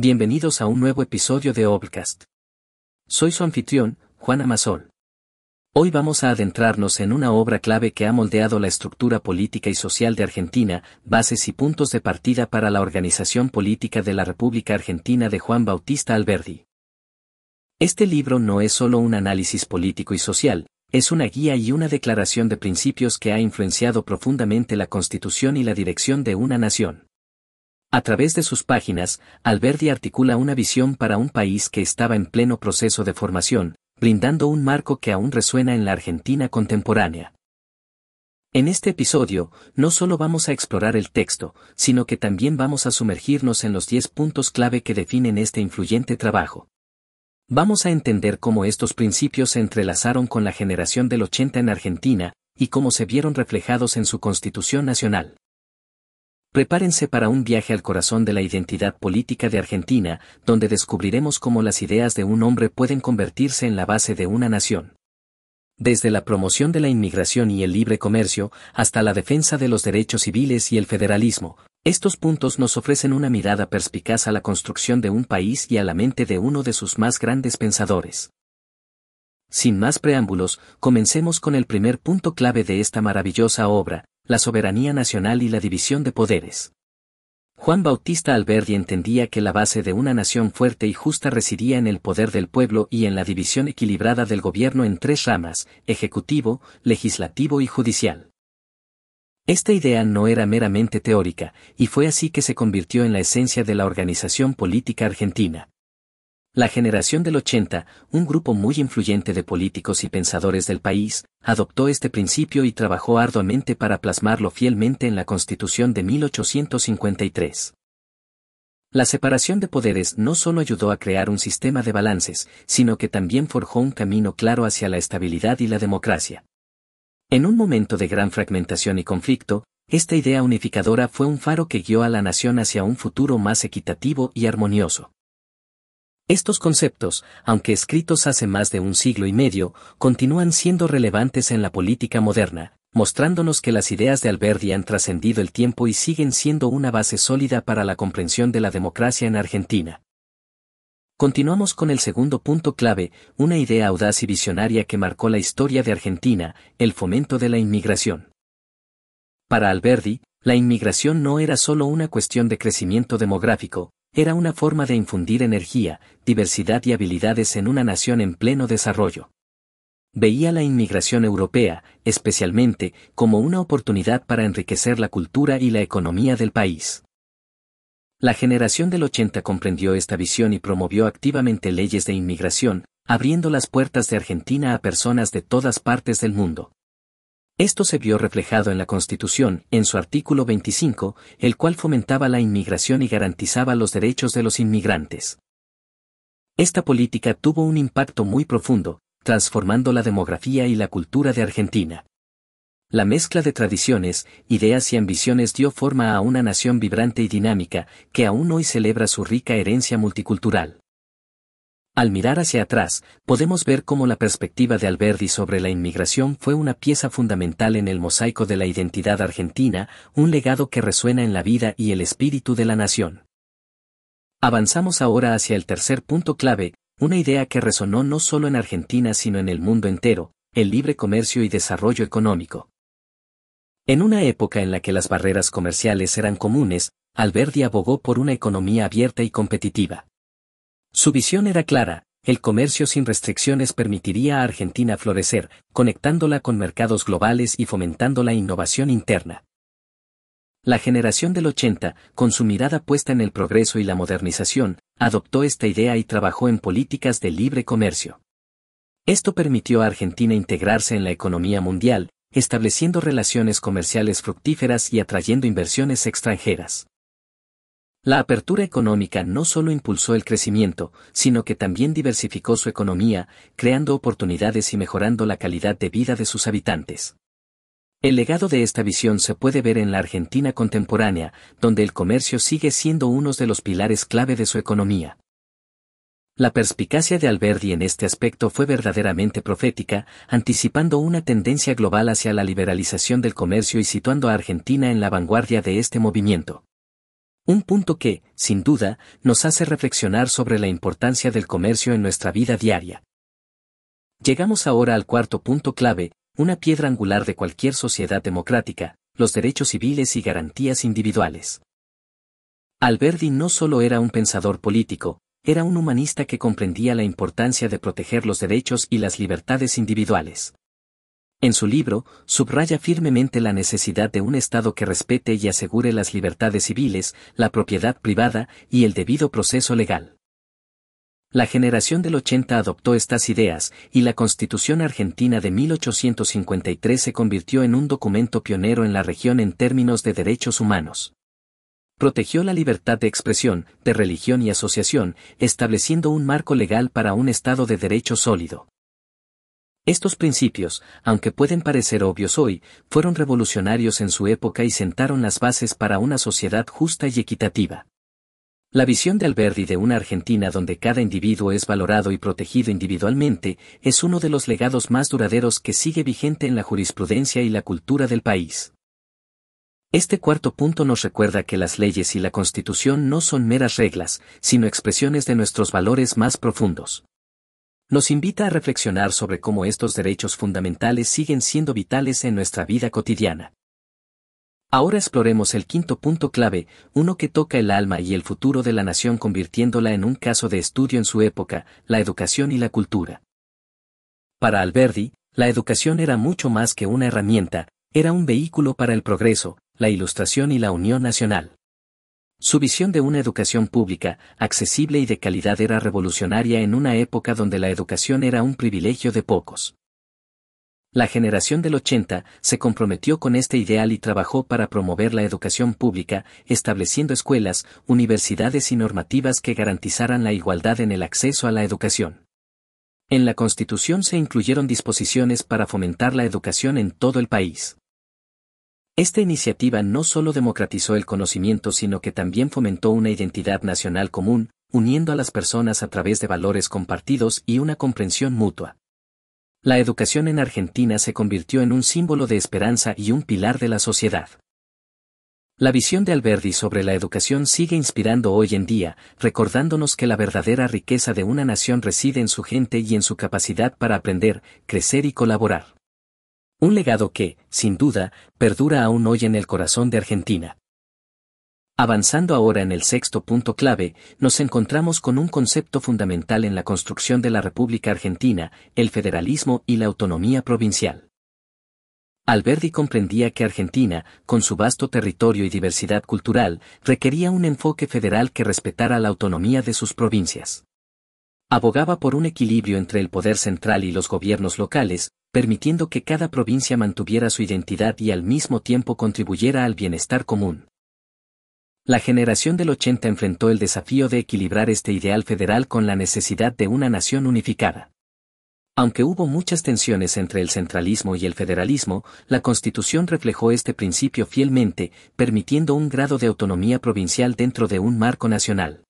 Bienvenidos a un nuevo episodio de Obcast. Soy su anfitrión, Juan Amasol. Hoy vamos a adentrarnos en una obra clave que ha moldeado la estructura política y social de Argentina, bases y puntos de partida para la organización política de la República Argentina de Juan Bautista Alberdi. Este libro no es solo un análisis político y social, es una guía y una declaración de principios que ha influenciado profundamente la constitución y la dirección de una nación. A través de sus páginas, Alberdi articula una visión para un país que estaba en pleno proceso de formación, brindando un marco que aún resuena en la Argentina contemporánea. En este episodio, no solo vamos a explorar el texto, sino que también vamos a sumergirnos en los 10 puntos clave que definen este influyente trabajo. Vamos a entender cómo estos principios se entrelazaron con la generación del 80 en Argentina, y cómo se vieron reflejados en su Constitución Nacional. Prepárense para un viaje al corazón de la identidad política de Argentina, donde descubriremos cómo las ideas de un hombre pueden convertirse en la base de una nación. Desde la promoción de la inmigración y el libre comercio, hasta la defensa de los derechos civiles y el federalismo, estos puntos nos ofrecen una mirada perspicaz a la construcción de un país y a la mente de uno de sus más grandes pensadores. Sin más preámbulos, comencemos con el primer punto clave de esta maravillosa obra, la soberanía nacional y la división de poderes. Juan Bautista Alberdi entendía que la base de una nación fuerte y justa residía en el poder del pueblo y en la división equilibrada del gobierno en tres ramas, ejecutivo, legislativo y judicial. Esta idea no era meramente teórica, y fue así que se convirtió en la esencia de la organización política argentina. La generación del 80, un grupo muy influyente de políticos y pensadores del país, adoptó este principio y trabajó arduamente para plasmarlo fielmente en la Constitución de 1853. La separación de poderes no solo ayudó a crear un sistema de balances, sino que también forjó un camino claro hacia la estabilidad y la democracia. En un momento de gran fragmentación y conflicto, esta idea unificadora fue un faro que guió a la nación hacia un futuro más equitativo y armonioso. Estos conceptos, aunque escritos hace más de un siglo y medio, continúan siendo relevantes en la política moderna, mostrándonos que las ideas de Alberti han trascendido el tiempo y siguen siendo una base sólida para la comprensión de la democracia en Argentina. Continuamos con el segundo punto clave, una idea audaz y visionaria que marcó la historia de Argentina, el fomento de la inmigración. Para Alberti, la inmigración no era solo una cuestión de crecimiento demográfico, era una forma de infundir energía, diversidad y habilidades en una nación en pleno desarrollo. Veía la inmigración europea, especialmente, como una oportunidad para enriquecer la cultura y la economía del país. La generación del 80 comprendió esta visión y promovió activamente leyes de inmigración, abriendo las puertas de Argentina a personas de todas partes del mundo. Esto se vio reflejado en la Constitución, en su artículo 25, el cual fomentaba la inmigración y garantizaba los derechos de los inmigrantes. Esta política tuvo un impacto muy profundo, transformando la demografía y la cultura de Argentina. La mezcla de tradiciones, ideas y ambiciones dio forma a una nación vibrante y dinámica, que aún hoy celebra su rica herencia multicultural. Al mirar hacia atrás, podemos ver cómo la perspectiva de Alberti sobre la inmigración fue una pieza fundamental en el mosaico de la identidad argentina, un legado que resuena en la vida y el espíritu de la nación. Avanzamos ahora hacia el tercer punto clave, una idea que resonó no solo en Argentina sino en el mundo entero, el libre comercio y desarrollo económico. En una época en la que las barreras comerciales eran comunes, Alberti abogó por una economía abierta y competitiva. Su visión era clara, el comercio sin restricciones permitiría a Argentina florecer, conectándola con mercados globales y fomentando la innovación interna. La generación del 80, con su mirada puesta en el progreso y la modernización, adoptó esta idea y trabajó en políticas de libre comercio. Esto permitió a Argentina integrarse en la economía mundial, estableciendo relaciones comerciales fructíferas y atrayendo inversiones extranjeras. La apertura económica no solo impulsó el crecimiento, sino que también diversificó su economía, creando oportunidades y mejorando la calidad de vida de sus habitantes. El legado de esta visión se puede ver en la Argentina contemporánea, donde el comercio sigue siendo uno de los pilares clave de su economía. La perspicacia de Alberti en este aspecto fue verdaderamente profética, anticipando una tendencia global hacia la liberalización del comercio y situando a Argentina en la vanguardia de este movimiento. Un punto que, sin duda, nos hace reflexionar sobre la importancia del comercio en nuestra vida diaria. Llegamos ahora al cuarto punto clave, una piedra angular de cualquier sociedad democrática, los derechos civiles y garantías individuales. Alberdi no solo era un pensador político, era un humanista que comprendía la importancia de proteger los derechos y las libertades individuales. En su libro, subraya firmemente la necesidad de un Estado que respete y asegure las libertades civiles, la propiedad privada y el debido proceso legal. La generación del 80 adoptó estas ideas, y la Constitución argentina de 1853 se convirtió en un documento pionero en la región en términos de derechos humanos. Protegió la libertad de expresión, de religión y asociación, estableciendo un marco legal para un Estado de derecho sólido. Estos principios, aunque pueden parecer obvios hoy, fueron revolucionarios en su época y sentaron las bases para una sociedad justa y equitativa. La visión de Alberdi de una Argentina donde cada individuo es valorado y protegido individualmente es uno de los legados más duraderos que sigue vigente en la jurisprudencia y la cultura del país. Este cuarto punto nos recuerda que las leyes y la Constitución no son meras reglas, sino expresiones de nuestros valores más profundos nos invita a reflexionar sobre cómo estos derechos fundamentales siguen siendo vitales en nuestra vida cotidiana. Ahora exploremos el quinto punto clave, uno que toca el alma y el futuro de la nación convirtiéndola en un caso de estudio en su época, la educación y la cultura. Para Alberdi, la educación era mucho más que una herramienta, era un vehículo para el progreso, la ilustración y la unión nacional. Su visión de una educación pública, accesible y de calidad era revolucionaria en una época donde la educación era un privilegio de pocos. La generación del 80 se comprometió con este ideal y trabajó para promover la educación pública, estableciendo escuelas, universidades y normativas que garantizaran la igualdad en el acceso a la educación. En la Constitución se incluyeron disposiciones para fomentar la educación en todo el país. Esta iniciativa no solo democratizó el conocimiento sino que también fomentó una identidad nacional común, uniendo a las personas a través de valores compartidos y una comprensión mutua. La educación en Argentina se convirtió en un símbolo de esperanza y un pilar de la sociedad. La visión de Alberdi sobre la educación sigue inspirando hoy en día, recordándonos que la verdadera riqueza de una nación reside en su gente y en su capacidad para aprender, crecer y colaborar. Un legado que, sin duda, perdura aún hoy en el corazón de Argentina. Avanzando ahora en el sexto punto clave, nos encontramos con un concepto fundamental en la construcción de la República Argentina, el federalismo y la autonomía provincial. Alberdi comprendía que Argentina, con su vasto territorio y diversidad cultural, requería un enfoque federal que respetara la autonomía de sus provincias. Abogaba por un equilibrio entre el poder central y los gobiernos locales, permitiendo que cada provincia mantuviera su identidad y al mismo tiempo contribuyera al bienestar común. La generación del 80 enfrentó el desafío de equilibrar este ideal federal con la necesidad de una nación unificada. Aunque hubo muchas tensiones entre el centralismo y el federalismo, la Constitución reflejó este principio fielmente, permitiendo un grado de autonomía provincial dentro de un marco nacional.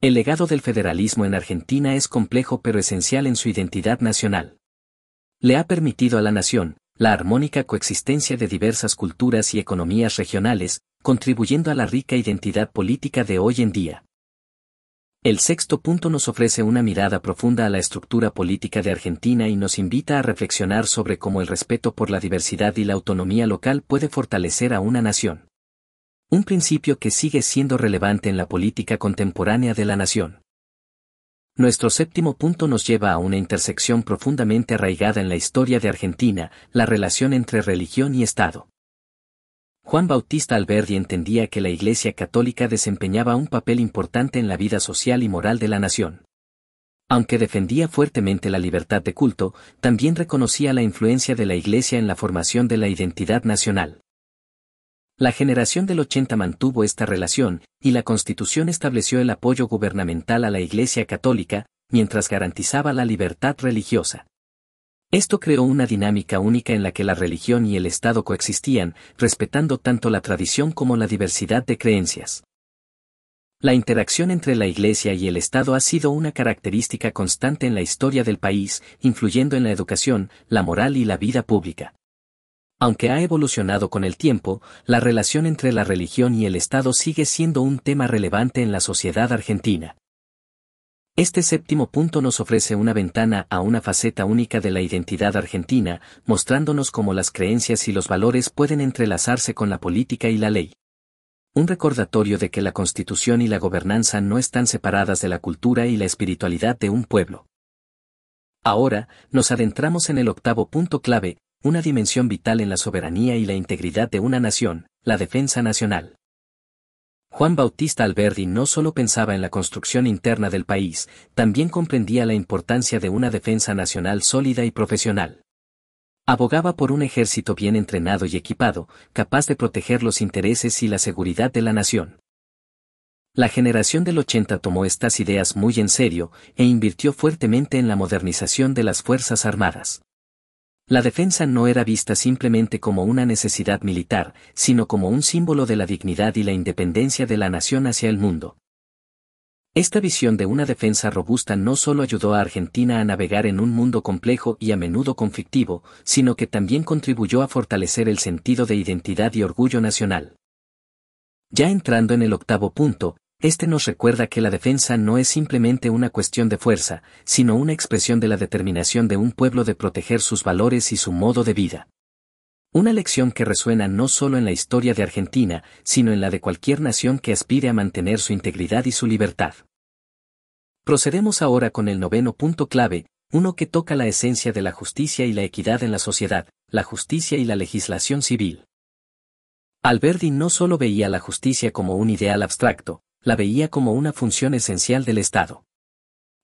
El legado del federalismo en Argentina es complejo pero esencial en su identidad nacional le ha permitido a la nación, la armónica coexistencia de diversas culturas y economías regionales, contribuyendo a la rica identidad política de hoy en día. El sexto punto nos ofrece una mirada profunda a la estructura política de Argentina y nos invita a reflexionar sobre cómo el respeto por la diversidad y la autonomía local puede fortalecer a una nación. Un principio que sigue siendo relevante en la política contemporánea de la nación. Nuestro séptimo punto nos lleva a una intersección profundamente arraigada en la historia de Argentina, la relación entre religión y Estado. Juan Bautista Alberdi entendía que la Iglesia Católica desempeñaba un papel importante en la vida social y moral de la nación. Aunque defendía fuertemente la libertad de culto, también reconocía la influencia de la Iglesia en la formación de la identidad nacional. La generación del 80 mantuvo esta relación, y la Constitución estableció el apoyo gubernamental a la Iglesia Católica, mientras garantizaba la libertad religiosa. Esto creó una dinámica única en la que la religión y el Estado coexistían, respetando tanto la tradición como la diversidad de creencias. La interacción entre la Iglesia y el Estado ha sido una característica constante en la historia del país, influyendo en la educación, la moral y la vida pública. Aunque ha evolucionado con el tiempo, la relación entre la religión y el Estado sigue siendo un tema relevante en la sociedad argentina. Este séptimo punto nos ofrece una ventana a una faceta única de la identidad argentina, mostrándonos cómo las creencias y los valores pueden entrelazarse con la política y la ley. Un recordatorio de que la constitución y la gobernanza no están separadas de la cultura y la espiritualidad de un pueblo. Ahora, nos adentramos en el octavo punto clave, una dimensión vital en la soberanía y la integridad de una nación, la defensa nacional. Juan Bautista Alberdi no solo pensaba en la construcción interna del país, también comprendía la importancia de una defensa nacional sólida y profesional. Abogaba por un ejército bien entrenado y equipado, capaz de proteger los intereses y la seguridad de la nación. La generación del 80 tomó estas ideas muy en serio e invirtió fuertemente en la modernización de las Fuerzas Armadas. La defensa no era vista simplemente como una necesidad militar, sino como un símbolo de la dignidad y la independencia de la nación hacia el mundo. Esta visión de una defensa robusta no solo ayudó a Argentina a navegar en un mundo complejo y a menudo conflictivo, sino que también contribuyó a fortalecer el sentido de identidad y orgullo nacional. Ya entrando en el octavo punto, este nos recuerda que la defensa no es simplemente una cuestión de fuerza, sino una expresión de la determinación de un pueblo de proteger sus valores y su modo de vida. Una lección que resuena no solo en la historia de Argentina, sino en la de cualquier nación que aspire a mantener su integridad y su libertad. Procedemos ahora con el noveno punto clave, uno que toca la esencia de la justicia y la equidad en la sociedad, la justicia y la legislación civil. Alberdi no solo veía la justicia como un ideal abstracto, la veía como una función esencial del Estado.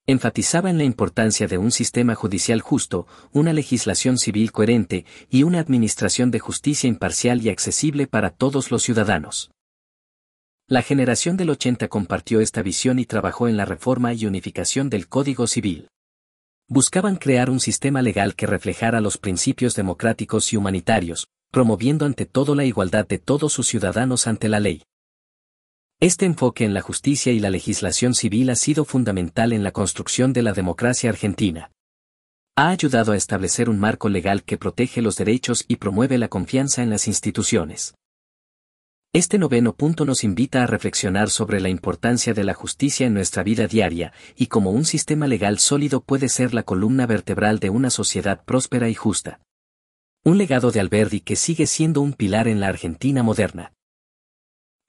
Enfatizaba en la importancia de un sistema judicial justo, una legislación civil coherente y una administración de justicia imparcial y accesible para todos los ciudadanos. La generación del 80 compartió esta visión y trabajó en la reforma y unificación del Código Civil. Buscaban crear un sistema legal que reflejara los principios democráticos y humanitarios, promoviendo ante todo la igualdad de todos sus ciudadanos ante la ley. Este enfoque en la justicia y la legislación civil ha sido fundamental en la construcción de la democracia argentina. Ha ayudado a establecer un marco legal que protege los derechos y promueve la confianza en las instituciones. Este noveno punto nos invita a reflexionar sobre la importancia de la justicia en nuestra vida diaria y cómo un sistema legal sólido puede ser la columna vertebral de una sociedad próspera y justa. Un legado de Alberdi que sigue siendo un pilar en la Argentina moderna.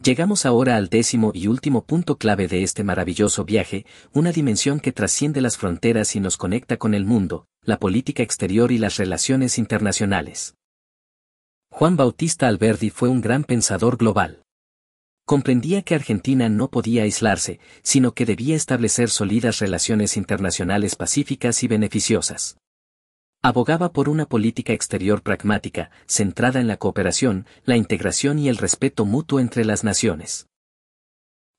Llegamos ahora al décimo y último punto clave de este maravilloso viaje, una dimensión que trasciende las fronteras y nos conecta con el mundo, la política exterior y las relaciones internacionales. Juan Bautista Alberdi fue un gran pensador global. Comprendía que Argentina no podía aislarse, sino que debía establecer sólidas relaciones internacionales pacíficas y beneficiosas. Abogaba por una política exterior pragmática, centrada en la cooperación, la integración y el respeto mutuo entre las naciones.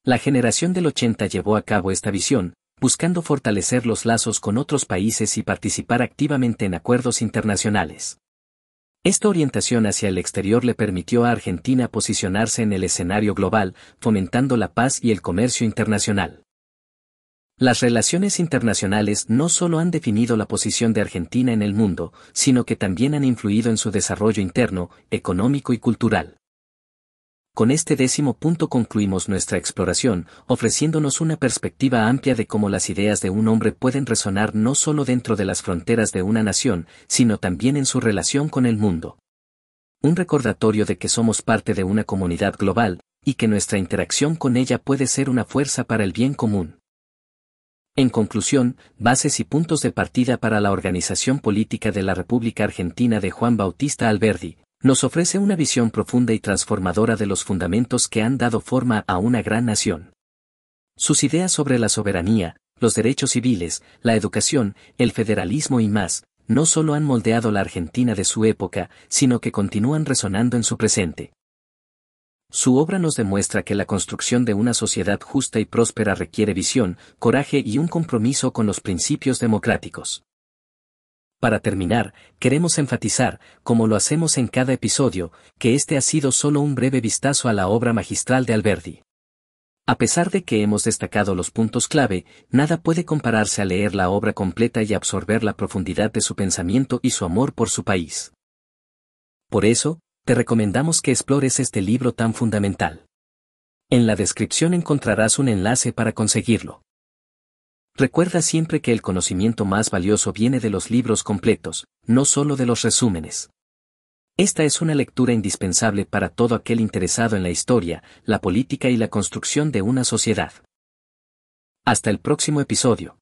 La generación del 80 llevó a cabo esta visión, buscando fortalecer los lazos con otros países y participar activamente en acuerdos internacionales. Esta orientación hacia el exterior le permitió a Argentina posicionarse en el escenario global, fomentando la paz y el comercio internacional. Las relaciones internacionales no solo han definido la posición de Argentina en el mundo, sino que también han influido en su desarrollo interno, económico y cultural. Con este décimo punto concluimos nuestra exploración, ofreciéndonos una perspectiva amplia de cómo las ideas de un hombre pueden resonar no solo dentro de las fronteras de una nación, sino también en su relación con el mundo. Un recordatorio de que somos parte de una comunidad global, y que nuestra interacción con ella puede ser una fuerza para el bien común. En conclusión, bases y puntos de partida para la organización política de la República Argentina de Juan Bautista Alberdi, nos ofrece una visión profunda y transformadora de los fundamentos que han dado forma a una gran nación. Sus ideas sobre la soberanía, los derechos civiles, la educación, el federalismo y más, no solo han moldeado la Argentina de su época, sino que continúan resonando en su presente. Su obra nos demuestra que la construcción de una sociedad justa y próspera requiere visión, coraje y un compromiso con los principios democráticos. Para terminar, queremos enfatizar, como lo hacemos en cada episodio, que este ha sido solo un breve vistazo a la obra magistral de Alberdi. A pesar de que hemos destacado los puntos clave, nada puede compararse a leer la obra completa y absorber la profundidad de su pensamiento y su amor por su país. Por eso, te recomendamos que explores este libro tan fundamental. En la descripción encontrarás un enlace para conseguirlo. Recuerda siempre que el conocimiento más valioso viene de los libros completos, no solo de los resúmenes. Esta es una lectura indispensable para todo aquel interesado en la historia, la política y la construcción de una sociedad. Hasta el próximo episodio.